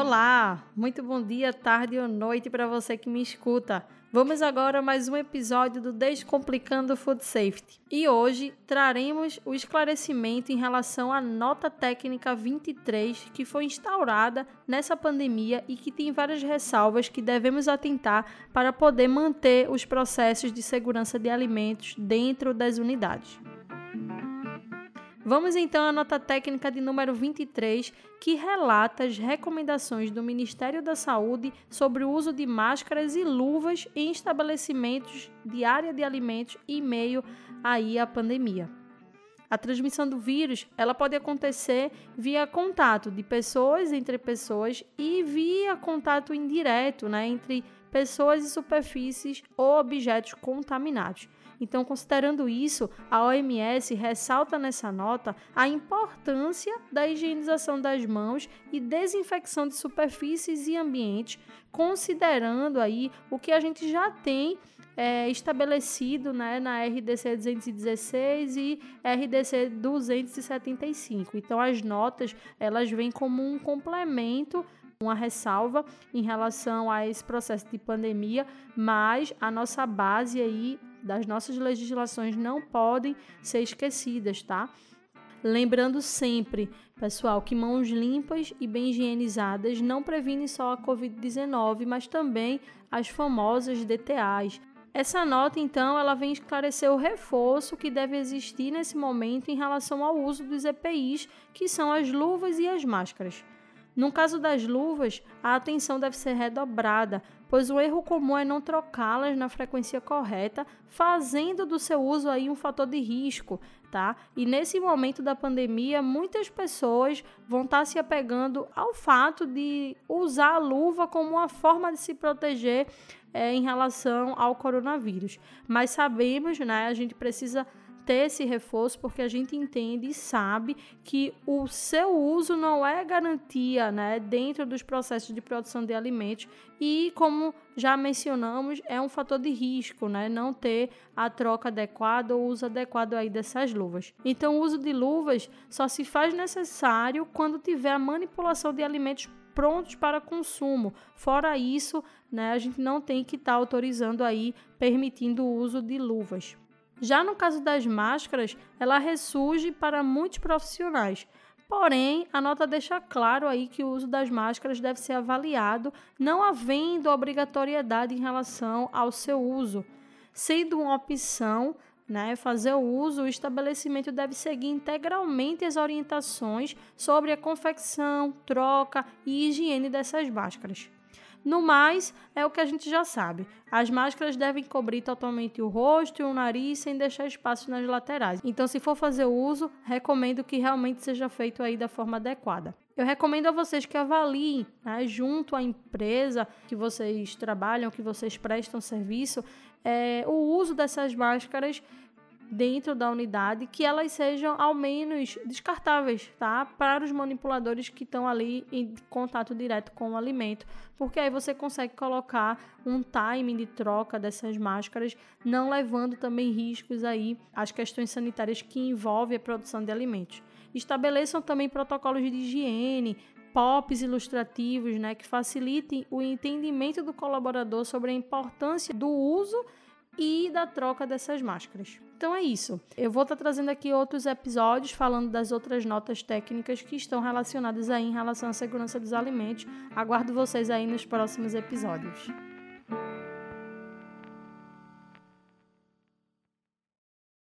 Olá, muito bom dia, tarde ou noite para você que me escuta. Vamos agora a mais um episódio do Descomplicando Food Safety. E hoje traremos o esclarecimento em relação à nota técnica 23 que foi instaurada nessa pandemia e que tem várias ressalvas que devemos atentar para poder manter os processos de segurança de alimentos dentro das unidades. Vamos então à nota técnica de número 23, que relata as recomendações do Ministério da Saúde sobre o uso de máscaras e luvas em estabelecimentos de área de alimentos em meio aí à pandemia. A transmissão do vírus, ela pode acontecer via contato de pessoas entre pessoas e via contato indireto, né, entre pessoas e superfícies ou objetos contaminados. Então, considerando isso, a OMS ressalta nessa nota a importância da higienização das mãos e desinfecção de superfícies e ambientes, considerando aí o que a gente já tem é, estabelecido né, na RDC 216 e RDC 275. Então, as notas elas vêm como um complemento uma ressalva em relação a esse processo de pandemia, mas a nossa base aí das nossas legislações não podem ser esquecidas, tá? Lembrando sempre, pessoal, que mãos limpas e bem higienizadas não previnem só a Covid-19, mas também as famosas DTAs. Essa nota, então, ela vem esclarecer o reforço que deve existir nesse momento em relação ao uso dos EPIs, que são as luvas e as máscaras. No caso das luvas, a atenção deve ser redobrada, pois o erro comum é não trocá-las na frequência correta, fazendo do seu uso aí um fator de risco, tá? E nesse momento da pandemia, muitas pessoas vão estar se apegando ao fato de usar a luva como uma forma de se proteger é, em relação ao coronavírus. Mas sabemos, né, a gente precisa ter esse reforço porque a gente entende e sabe que o seu uso não é garantia né, dentro dos processos de produção de alimentos e, como já mencionamos, é um fator de risco né, não ter a troca adequada ou uso adequado aí dessas luvas. Então, o uso de luvas só se faz necessário quando tiver a manipulação de alimentos prontos para consumo. Fora isso, né, a gente não tem que estar tá autorizando aí, permitindo o uso de luvas. Já no caso das máscaras, ela ressurge para muitos profissionais. Porém, a nota deixa claro aí que o uso das máscaras deve ser avaliado, não havendo obrigatoriedade em relação ao seu uso. Sendo uma opção, né, fazer o uso, o estabelecimento deve seguir integralmente as orientações sobre a confecção, troca e higiene dessas máscaras. No mais, é o que a gente já sabe. As máscaras devem cobrir totalmente o rosto e o nariz sem deixar espaço nas laterais. Então, se for fazer o uso, recomendo que realmente seja feito aí da forma adequada. Eu recomendo a vocês que avaliem, né, junto à empresa que vocês trabalham, que vocês prestam serviço, é, o uso dessas máscaras dentro da unidade que elas sejam ao menos descartáveis, tá? Para os manipuladores que estão ali em contato direto com o alimento, porque aí você consegue colocar um timing de troca dessas máscaras, não levando também riscos aí às questões sanitárias que envolvem a produção de alimentos. Estabeleçam também protocolos de higiene, POPs ilustrativos, né, que facilitem o entendimento do colaborador sobre a importância do uso e da troca dessas máscaras. Então é isso. Eu vou estar tá trazendo aqui outros episódios falando das outras notas técnicas que estão relacionadas aí em relação à segurança dos alimentos. Aguardo vocês aí nos próximos episódios.